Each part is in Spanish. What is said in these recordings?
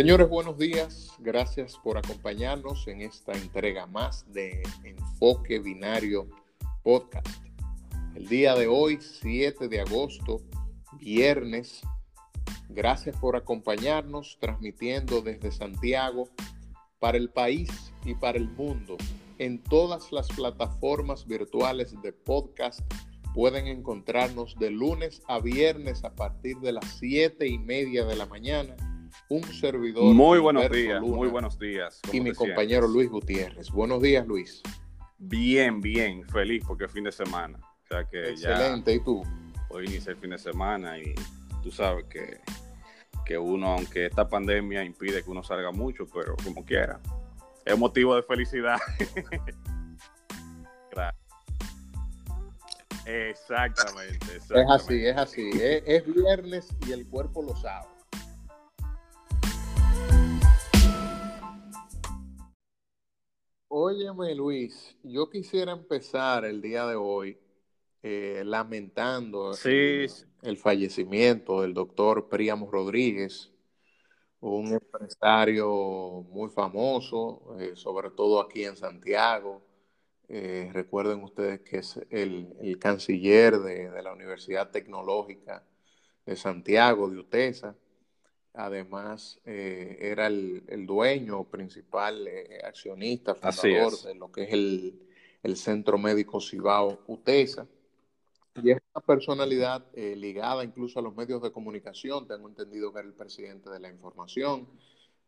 Señores, buenos días. Gracias por acompañarnos en esta entrega más de Enfoque Binario Podcast. El día de hoy, 7 de agosto, viernes. Gracias por acompañarnos transmitiendo desde Santiago para el país y para el mundo. En todas las plataformas virtuales de podcast pueden encontrarnos de lunes a viernes a partir de las 7 y media de la mañana un servidor. Muy buenos días, muy buenos días. Y mi compañero Luis Gutiérrez. Buenos días, Luis. Bien, bien, feliz porque es fin de semana. O sea que Excelente, ¿y tú? Hoy inicia el fin de semana y tú sabes que, que uno, aunque esta pandemia impide que uno salga mucho, pero como quiera, es motivo de felicidad. Exactamente, Es así, es así. es viernes y el cuerpo lo sabe. Óyeme, Luis, yo quisiera empezar el día de hoy eh, lamentando el, fallecimiento del doctor Príamo Rodríguez, un empresario muy famoso, eh, sobre todo aquí en Santiago. Eh, recuerden ustedes que es el, canciller de, de, la Universidad Tecnológica de Santiago, de UTESA. Además, eh, era el, dueño principal, eh, accionista, fundador de lo que es el, Centro Médico Cibao UTESA. Y es una personalidad eh, ligada incluso a los medios de comunicación. Tengo entendido que era el presidente de La Información,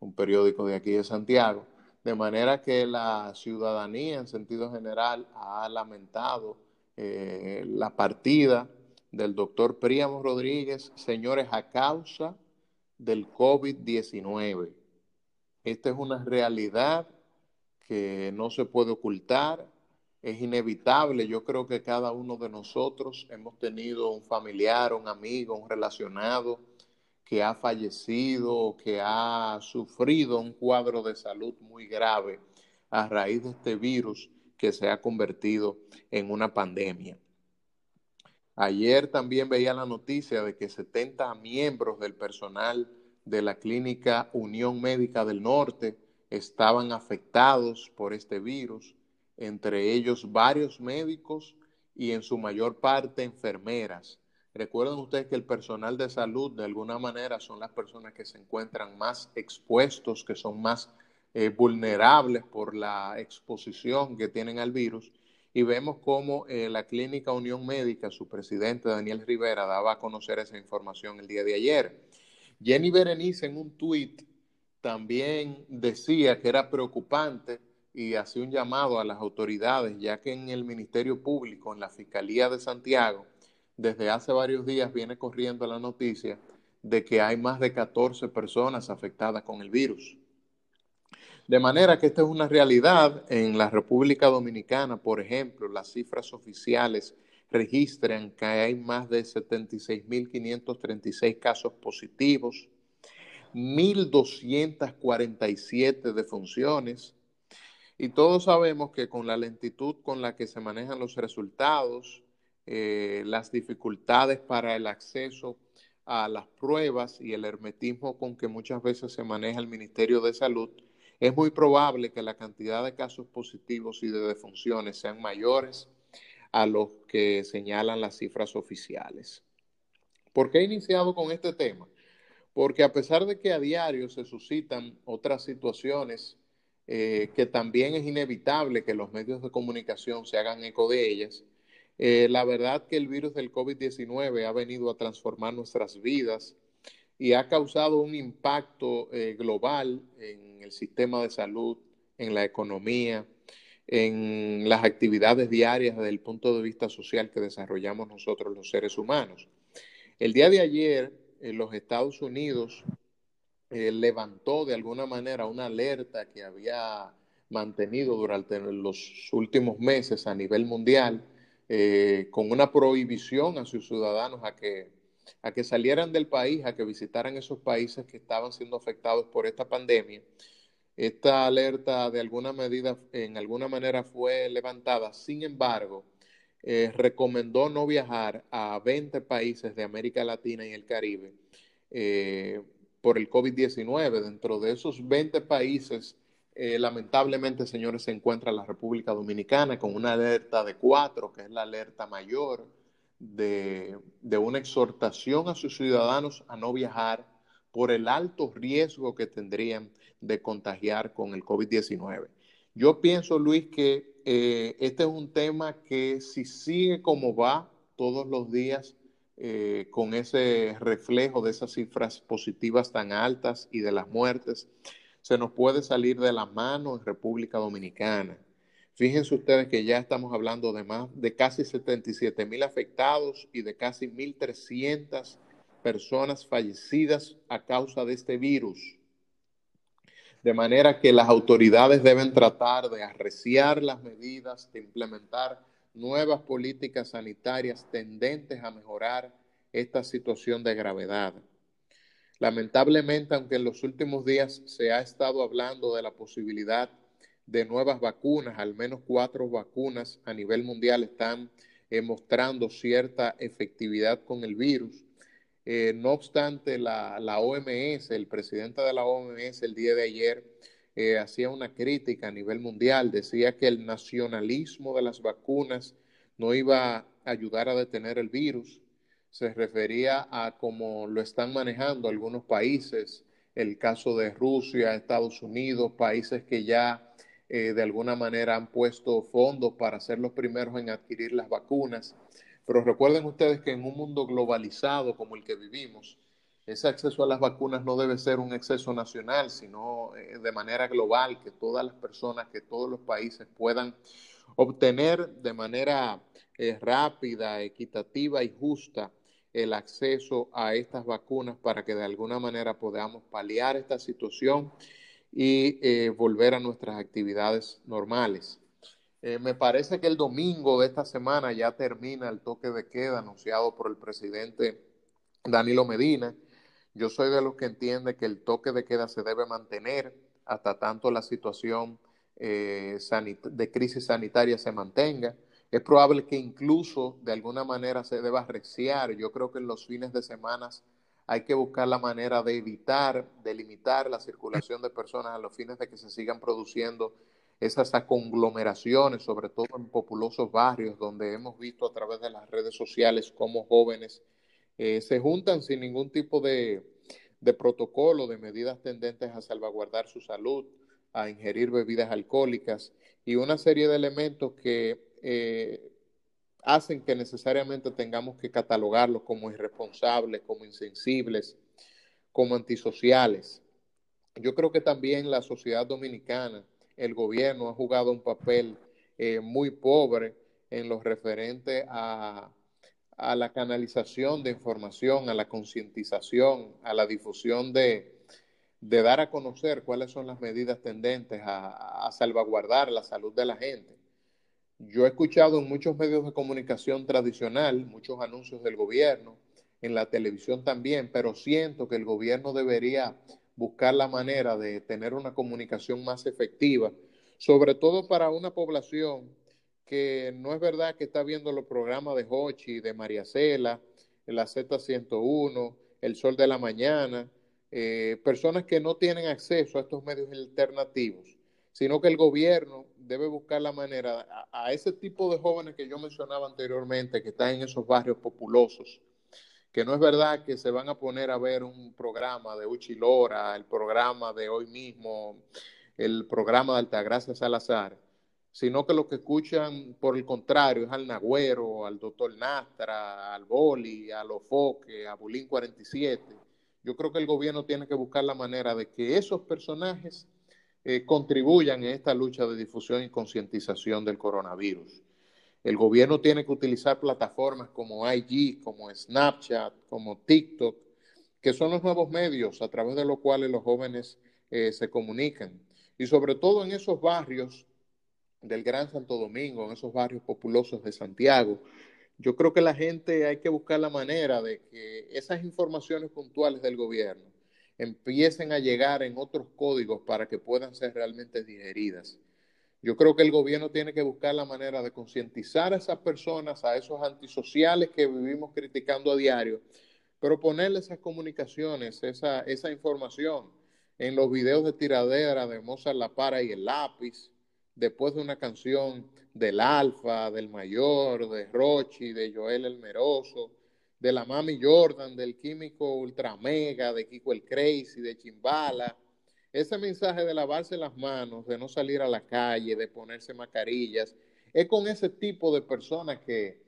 un periódico de aquí de Santiago. De manera que la ciudadanía, en sentido general, ha lamentado la partida del doctor Príamo Rodríguez, señores, a causa del COVID-19. Esta es una realidad que no se puede ocultar, es inevitable. Yo creo que cada uno de nosotros hemos tenido un familiar, un amigo, un relacionado que ha fallecido, que ha sufrido un cuadro de salud muy grave a raíz de este virus que se ha convertido en una pandemia. Ayer también veía la noticia de que 70 miembros del personal de la clínica Unión Médica del Norte estaban afectados por este virus, entre ellos varios médicos y en su mayor parte enfermeras. Recuerden ustedes que el personal de salud de alguna manera son las personas que se encuentran más expuestos, que son más eh, vulnerables por la exposición que tienen al virus y vemos cómo eh, la Clínica Unión Médica, su presidente Daniel Rivera, daba a conocer esa información el día de ayer. Jenny Berenice en un tuit también decía que era preocupante y hacía un llamado a las autoridades, ya que en el Ministerio Público, en la Fiscalía de Santiago, desde hace varios días viene corriendo la noticia de que hay más de 14 personas afectadas con el virus. De manera que esta es una realidad. En la República Dominicana, por ejemplo, las cifras oficiales registran que hay más de 76.536 casos positivos, 1.247 defunciones. Y todos sabemos que con la lentitud con la que se manejan los resultados, eh, las dificultades para el acceso a las pruebas y el hermetismo con que muchas veces se maneja el Ministerio de Salud, es muy probable que la cantidad de casos positivos y de defunciones sean mayores a los que señalan las cifras oficiales. ¿Por qué he iniciado con este tema? Porque a pesar de que a diario se suscitan otras situaciones eh, que también es inevitable que los medios de comunicación se hagan eco de ellas, eh, la verdad que el virus del COVID-19 ha venido a transformar nuestras vidas y ha causado un impacto eh, global en el sistema de salud, en la economía, en las actividades diarias desde el punto de vista social que desarrollamos nosotros los seres humanos. El día de ayer, en los Estados Unidos eh, levantó de alguna manera una alerta que había mantenido durante los últimos meses a nivel mundial, eh, con una prohibición a sus ciudadanos a que, a que salieran del país, a que visitaran esos países que estaban siendo afectados por esta pandemia. Esta alerta de alguna medida, en alguna manera fue levantada, sin embargo, eh, recomendó no viajar a 20 países de América Latina y el Caribe eh, por el COVID-19. Dentro de esos 20 países, eh, lamentablemente, señores, se encuentra la República Dominicana con una alerta de cuatro, que es la alerta mayor de, de una exhortación a sus ciudadanos a no viajar por el alto riesgo que tendrían de contagiar con el COVID-19. Yo pienso, Luis, que eh, este es un tema que si sigue como va todos los días, eh, con ese reflejo de esas cifras positivas tan altas y de las muertes, se nos puede salir de la mano en República Dominicana. Fíjense ustedes que ya estamos hablando de más de casi 77 mil afectados y de casi 1.300 personas fallecidas a causa de este virus. De manera que las autoridades deben tratar de arreciar las medidas, de implementar nuevas políticas sanitarias tendentes a mejorar esta situación de gravedad. Lamentablemente, aunque en los últimos días se ha estado hablando de la posibilidad de nuevas vacunas, al menos cuatro vacunas a nivel mundial están eh, mostrando cierta efectividad con el virus. Eh, no obstante, la, OMS, el presidente de la OMS el día de ayer eh, hacía una crítica a nivel mundial, decía que el nacionalismo de las vacunas no iba a ayudar a detener el virus, se refería a cómo lo están manejando algunos países, el caso de Rusia, Estados Unidos, países que ya eh, de alguna manera han puesto fondos para ser los primeros en adquirir las vacunas. Pero recuerden ustedes que en un mundo globalizado como el que vivimos, ese acceso a las vacunas no debe ser un exceso nacional, sino eh, de manera global, que todas las personas, que todos los países puedan obtener de manera eh, rápida, equitativa y justa el acceso a estas vacunas para que de alguna manera podamos paliar esta situación y eh, volver a nuestras actividades normales. Eh, me parece que el domingo de esta semana ya termina el toque de queda anunciado por el presidente Danilo Medina. Yo soy de los que entiende que el toque de queda se debe mantener hasta tanto la situación eh, de crisis sanitaria se mantenga. Es probable que incluso de alguna manera se deba reciar. Yo creo que en los fines de semana hay que buscar la manera de evitar, de limitar la circulación de personas a los fines de que se sigan produciendo esas conglomeraciones, sobre todo en populosos barrios, donde hemos visto a través de las redes sociales cómo jóvenes eh, se juntan sin ningún tipo de, de protocolo, de medidas tendentes a salvaguardar su salud, a ingerir bebidas alcohólicas y una serie de elementos que eh, hacen que necesariamente tengamos que catalogarlos como irresponsables, como insensibles, como antisociales. Yo creo que también la sociedad dominicana, el gobierno ha jugado un papel eh, muy pobre en lo referente a, la canalización de información, a la concientización, a la difusión de dar a conocer cuáles son las medidas tendentes a, salvaguardar la salud de la gente. Yo he escuchado en muchos medios de comunicación tradicional, muchos anuncios del gobierno, en la televisión también, pero siento que el gobierno debería buscar la manera de tener una comunicación más efectiva, sobre todo para una población que no es verdad que está viendo los programas de Hochi, de María Cela, la Z101, El Sol de la Mañana, eh, personas que no tienen acceso a estos medios alternativos, sino que el gobierno debe buscar la manera a, ese tipo de jóvenes que yo mencionaba anteriormente, que están en esos barrios populosos, que no es verdad que se van a poner a ver un programa de Uchilora, el programa de hoy mismo, el programa de Altagracia Salazar, sino que lo que escuchan, por el contrario, es al Nagüero, al doctor Nastra, al Boli, a Lofoque, a Bulín 47, yo creo que el gobierno tiene que buscar la manera de que esos personajes eh, contribuyan en esta lucha de difusión y concientización del coronavirus. El gobierno tiene que utilizar plataformas como IG, como Snapchat, como TikTok, que son los nuevos medios a través de los cuales los jóvenes eh, se comunican. Y sobre todo en esos barrios del Gran Santo Domingo, en esos barrios populosos de Santiago, yo creo que la gente hay que buscar la manera de que esas informaciones puntuales del gobierno empiecen a llegar en otros códigos para que puedan ser realmente digeridas. Yo creo que el gobierno tiene que buscar la manera de concientizar a esas personas, a esos antisociales que vivimos criticando a diario, pero ponerle esas comunicaciones, esa, esa información en los videos de tiradera de Mozart La Para y el lápiz, después de una canción del Alfa, del Mayor, de Rochi, de Joel El Meroso, de la Mami Jordan, del Químico Ultra Mega, de Kiko el Crazy, de Chimbala, ese mensaje de lavarse las manos, de no salir a la calle, de ponerse mascarillas, es con ese tipo de personas que,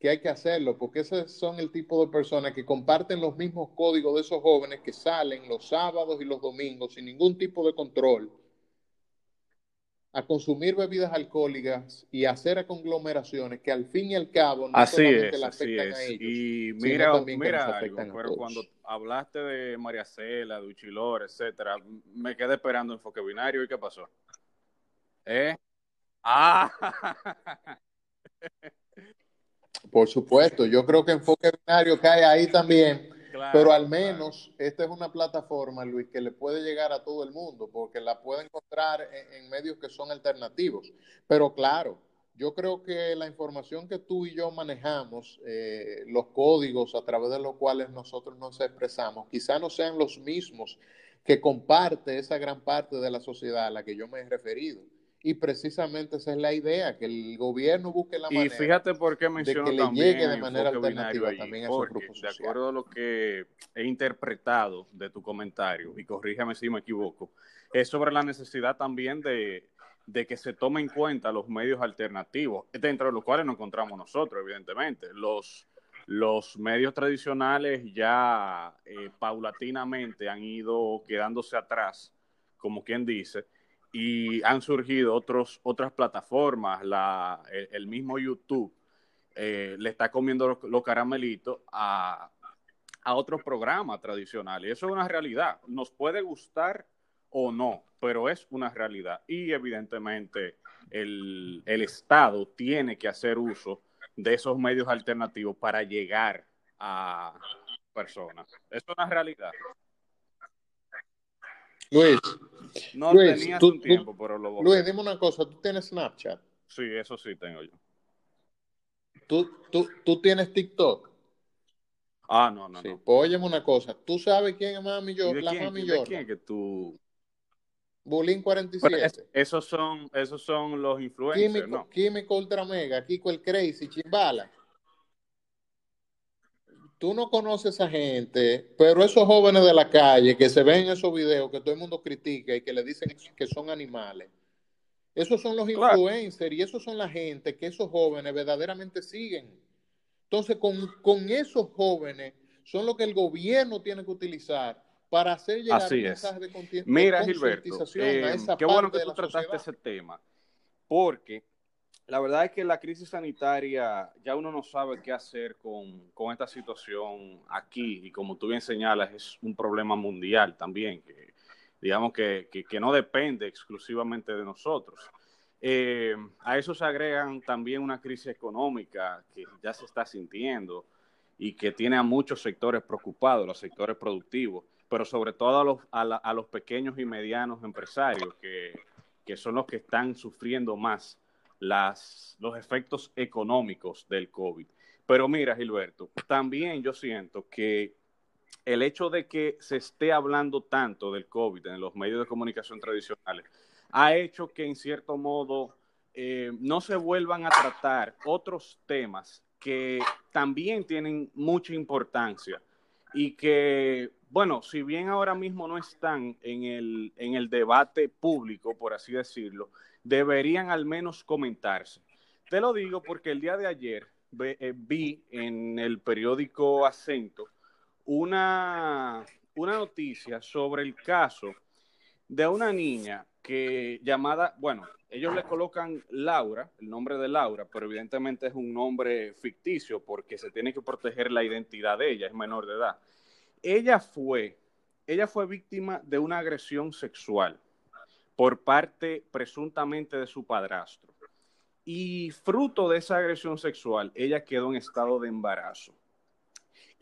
que hay que hacerlo, porque esos son el tipo de personas que comparten los mismos códigos de esos jóvenes que salen los sábados y los domingos sin ningún tipo de control a consumir bebidas alcohólicas y hacer conglomeraciones que al fin y al cabo no solamente le afectan a ellos. Y mira, mira pero cuando hablaste de María Cela, de Uchilor, etcétera, me quedé esperando enfoque binario y ¿qué pasó? ¿Eh? Ah. Por supuesto, yo creo que enfoque binario cae ahí también pero al menos esta es una plataforma, Luis, que le puede llegar a todo el mundo, porque la puede encontrar en, medios que son alternativos. Pero claro, yo creo que la información que tú y yo manejamos, eh, los códigos a través de los cuales nosotros nos expresamos, quizá no sean los mismos que comparte esa gran parte de la sociedad a la que yo me he referido. Y precisamente esa es la idea, que el gobierno busque la manera. Y fíjate por qué menciono de que le llegue de manera alternativa también a esos grupos De acuerdo a lo que he interpretado de tu comentario, y corríjame si me equivoco, es sobre la necesidad también de, que se tome en cuenta los medios alternativos, dentro de los cuales nos encontramos nosotros, evidentemente. Los, los medios tradicionales ya eh, paulatinamente han ido quedándose atrás, como quien dice, y han surgido otros, otras plataformas, la, el, mismo YouTube eh, le está comiendo los, caramelitos a, a, otros programas tradicionales. Eso es una realidad. Nos puede gustar o no, pero es una realidad. Y evidentemente el, el Estado tiene que hacer uso de esos medios alternativos para llegar a personas. Es una realidad. Luis. No Luis, tenías un tiempo, pero lo Luis, dime una cosa, ¿tú tienes Snapchat? Sí, eso sí tengo yo. ¿Tú, tú, tú tienes TikTok? Ah, no, no, sí. no. Pues óyeme una cosa, ¿tú sabes quién es Mami yo, la quién, Mami ¿De quién que tú...? Bulín 47. esos, son, esos son los influencers, Químico, ¿no? Químico Ultra Mega, Kiko el Crazy, Chimbala tú no conoces a esa gente, pero esos jóvenes de la calle que se ven en esos videos que todo el mundo critica y que le dicen que son animales, esos son los influencers y esos son la gente que esos jóvenes verdaderamente siguen. Entonces, con, esos jóvenes son lo que el gobierno tiene que utilizar para hacer llegar Así mensaje de, Mira, Gilberto, eh, qué bueno que tú trataste ese tema, porque la verdad es que la crisis sanitaria ya uno no sabe qué hacer con, esta situación aquí y como tú bien señalas es un problema mundial también, que digamos que, no depende exclusivamente de nosotros. Eh, a eso se agregan también una crisis económica que ya se está sintiendo y que tiene a muchos sectores preocupados, los sectores productivos, pero sobre todo a los, a, los pequeños y medianos empresarios que, que son los que están sufriendo más las, los efectos económicos del COVID. Pero mira, Gilberto, también yo siento que el hecho de que se esté hablando tanto del COVID en los medios de comunicación tradicionales ha hecho que en cierto modo eh, no se vuelvan a tratar otros temas que también tienen mucha importancia y que, bueno, si bien ahora mismo no están en el, en el debate público, por así decirlo, deberían al menos comentarse. Te lo digo porque el día de ayer eh, vi en el periódico Acento una, una noticia sobre el caso de una niña que llamada, bueno, ellos le colocan Laura, el nombre de Laura, pero evidentemente es un nombre ficticio porque se tiene que proteger la identidad de ella, es menor de edad. Ella fue, ella fue víctima de una agresión sexual por parte presuntamente de su padrastro. Y fruto de esa agresión sexual, ella quedó en estado de embarazo.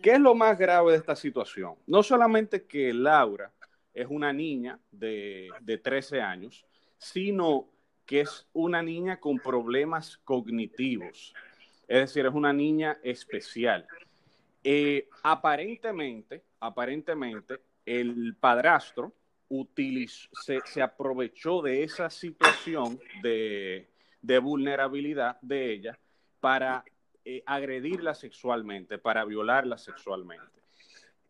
¿Qué es lo más grave de esta situación? No solamente que Laura es una niña de, de 13 años, sino que es una niña con problemas cognitivos. Es decir, es una niña especial. Eh, aparentemente, aparentemente, el padrastro se, aprovechó de esa situación de, vulnerabilidad de ella para eh, agredirla sexualmente, para violarla sexualmente.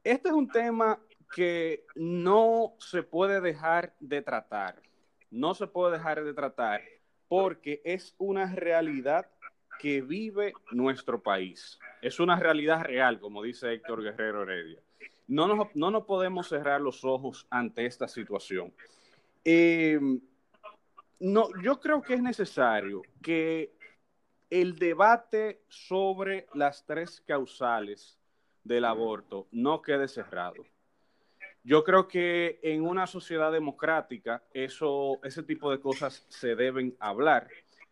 Este es un tema que no se puede dejar de tratar, no se puede dejar de tratar porque es una realidad que vive nuestro país. Es una realidad real, como dice Héctor Guerrero Heredia. No nos, no podemos cerrar los ojos ante esta situación. Em, no, yo creo que es necesario que el debate sobre las tres causales del aborto no quede cerrado. Yo creo que en una sociedad democrática eso, ese tipo de cosas se deben hablar.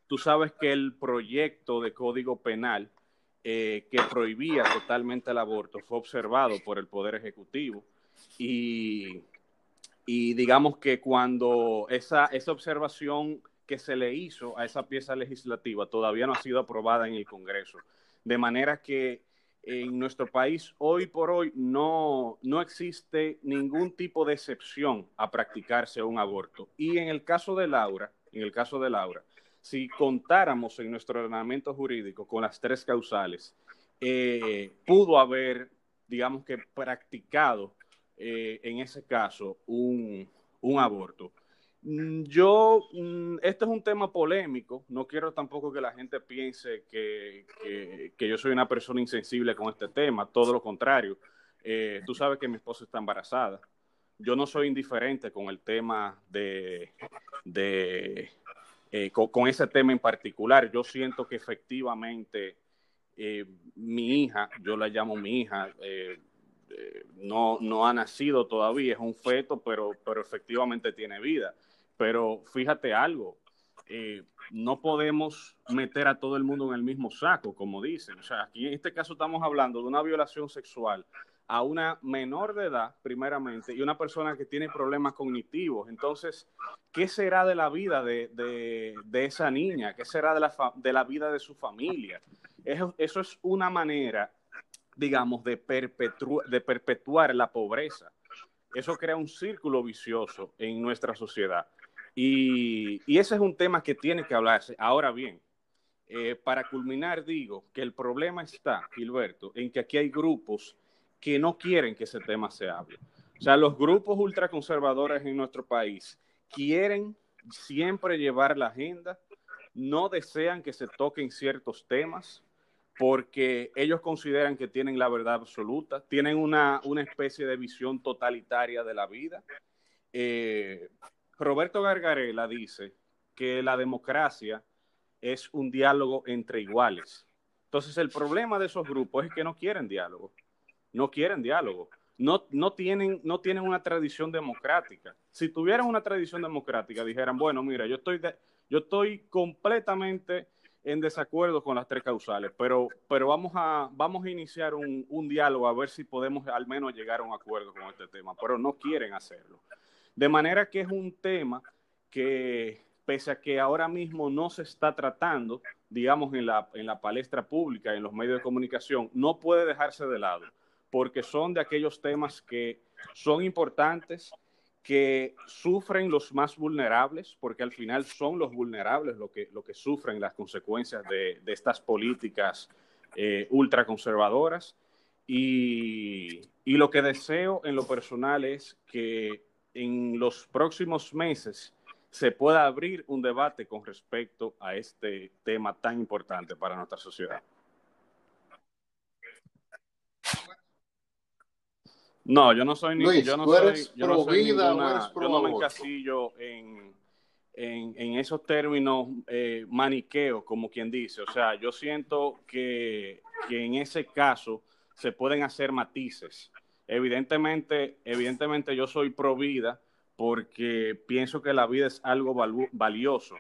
Tú sabes que el proyecto de código penal eh, que prohibía totalmente el aborto fue observado por el Poder Ejecutivo y, digamos que cuando esa, esa observación que se le hizo a esa pieza legislativa todavía no ha sido aprobada en el Congreso. De manera que en nuestro país hoy por hoy no, no existe ningún tipo de excepción a practicarse un aborto. Y en el caso de Laura, en el caso de Laura, si contáramos en nuestro ordenamiento jurídico con las tres causales, eh, pudo haber, digamos que, practicado eh, en ese caso un, aborto. Mm, yo, mm, este es un tema polémico, no quiero tampoco que la gente piense que, yo soy una persona insensible con este tema, todo lo contrario. Eh, tú sabes que mi esposa está embarazada. Yo no soy indiferente con el tema de, eh, con, ese tema en particular. Yo siento que efectivamente eh, mi hija, yo la llamo mi hija, eh, no, no ha nacido todavía, es un feto, pero, pero efectivamente tiene vida. Pero fíjate algo, no podemos meter a todo el mundo en el mismo saco, como dicen. O sea, aquí en este caso estamos hablando de una violación sexual a una menor de edad, primeramente, y una persona que tiene problemas cognitivos. Entonces, ¿qué será de la vida de, esa niña? ¿Qué será de la, de la vida de su familia? Eso, eso es una manera, digamos, de, de perpetuar la pobreza. Eso crea un círculo vicioso en nuestra sociedad. Y, ese es un tema que tiene que hablarse. Ahora bien, eh, para culminar, digo que el problema está, Gilberto, en que aquí hay grupos que no quieren que ese tema se hable. O sea, los grupos ultraconservadores en nuestro país quieren siempre llevar la agenda, no desean que se toquen ciertos temas porque ellos consideran que tienen la verdad absoluta, tienen una, especie de visión totalitaria de la vida. Eh, Roberto Gargarela dice que la democracia es un diálogo entre iguales. Entonces el problema de esos grupos es que no quieren diálogo no quieren diálogo. No, no, tienen, no tienen una tradición democrática. Si tuvieran una tradición democrática, dijeran, bueno, mira, yo estoy, yo estoy completamente en desacuerdo con las tres causales, pero, pero vamos, a, vamos a iniciar un, un diálogo a ver si podemos al menos llegar a un acuerdo con este tema, pero no quieren hacerlo. De manera que es un tema que, pese a que ahora mismo no se está tratando, digamos, en la, en la palestra pública, en los medios de comunicación, no puede dejarse de lado porque son de aquellos temas que son importantes, que sufren los más vulnerables, porque al final son los vulnerables los que, lo que sufren las consecuencias de, estas políticas eh, ultraconservadoras. Y, y lo que deseo en lo personal es que en los próximos meses se pueda abrir un debate con respecto a este tema tan importante para nuestra sociedad. No, yo no soy ni yo no soy, yo no soy ninguna, yo no me encasillo en, en, esos términos eh, maniqueos, como quien dice. O sea, yo siento que, que, en ese caso se pueden hacer matices. Evidentemente, evidentemente yo soy pro vida, porque pienso que la vida es algo valioso.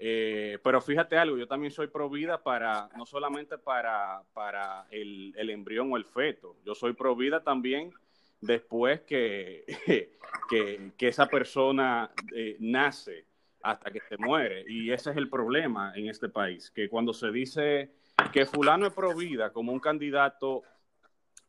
Eh, pero fíjate algo, yo también soy pro vida para, no solamente para, para el, el, embrión o el feto, yo soy pro vida también después que, que, que esa persona eh, nace hasta que se muere. Y ese es el problema en este país, que cuando se dice que fulano es pro vida como un candidato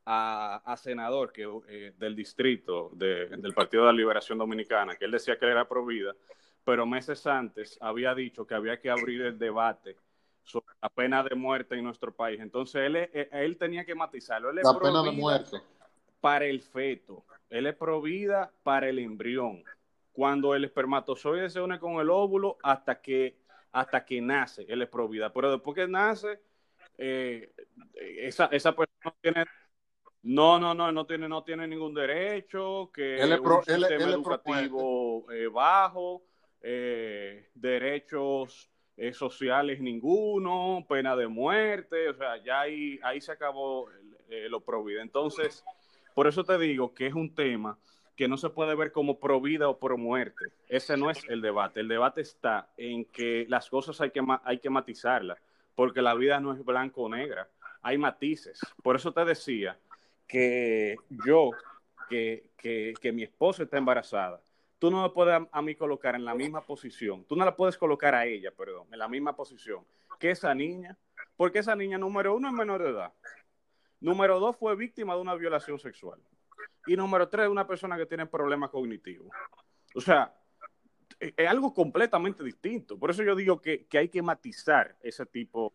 a, senador que, eh, del distrito del Partido de la Liberación Dominicana, que él decía que era pro vida, pero meses antes había dicho que había que abrir el debate sobre la pena de muerte en nuestro país. Entonces él, eh, él, tenía que matizarlo. Él es la pena de muerte. Para el feto. Él es pro vida para el embrión. Cuando el espermatozoide se une con el óvulo hasta que, hasta que nace, él es pro vida. Pero después que nace, eh, esa, esa persona no tiene no, no, no, no tiene, no tiene ningún derecho, que él es un sistema educativo eh, bajo, eh, derechos eh, sociales ninguno, pena de muerte, o sea, ya ahí, ahí se acabó lo provida. Entonces, por eso te digo que es un tema que no se puede ver como pro vida o pro muerte. Ese no es el debate. El debate está en que las cosas hay que, hay que matizarlas, porque la vida no es blanco o negra, hay matices. Por eso te decía que yo, que, que, mi esposa está embarazada, tú no me puedes a, mí colocar en la misma posición, tú no la puedes colocar a ella, perdón, en la misma posición que esa niña, porque esa niña, número uno, es menor de edad. Número dos, fue víctima de una violación sexual. Y número tres, una persona que tiene problemas cognitivos. O sea, es algo completamente distinto. Por eso yo digo que, que hay que matizar ese tipo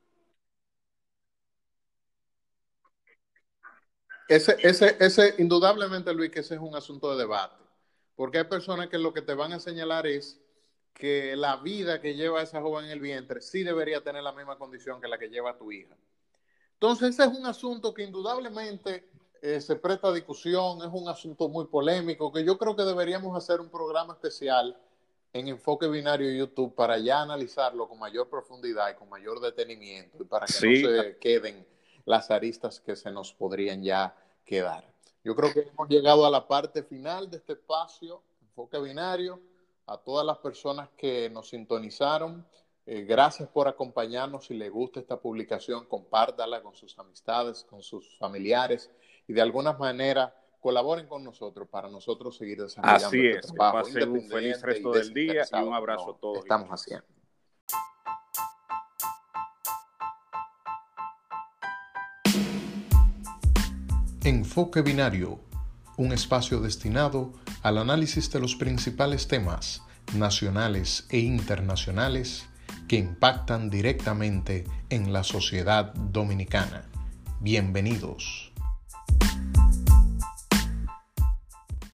Ese, ese, ese, indudablemente, Luis, que ese es un asunto de debate. Porque hay personas que lo que te van a señalar es que la vida que lleva esa joven en el vientre sí debería tener la misma condición que la que lleva tu hija. Entonces, ese es un asunto que indudablemente eh, se presta a discusión, es un asunto muy polémico, que yo creo que deberíamos hacer un programa especial en Enfoque Binario YouTube para ya analizarlo con mayor profundidad y con mayor detenimiento y para que no se queden las aristas que se nos podrían ya quedar. Yo creo que hemos llegado a la parte final de este espacio, enfoque binario, a todas las personas que nos sintonizaron. Eh, gracias por acompañarnos. Si les gusta esta publicación, compártala con sus amistades, con sus familiares y de alguna manera colaboren con nosotros para nosotros seguir desarrollando Así este es, trabajo. Pasen un feliz resto del día y un abrazo a todos. Estamos haciendo. Enfoque Binario, un espacio destinado al análisis de los principales temas nacionales e internacionales que impactan directamente en la sociedad dominicana. Bienvenidos.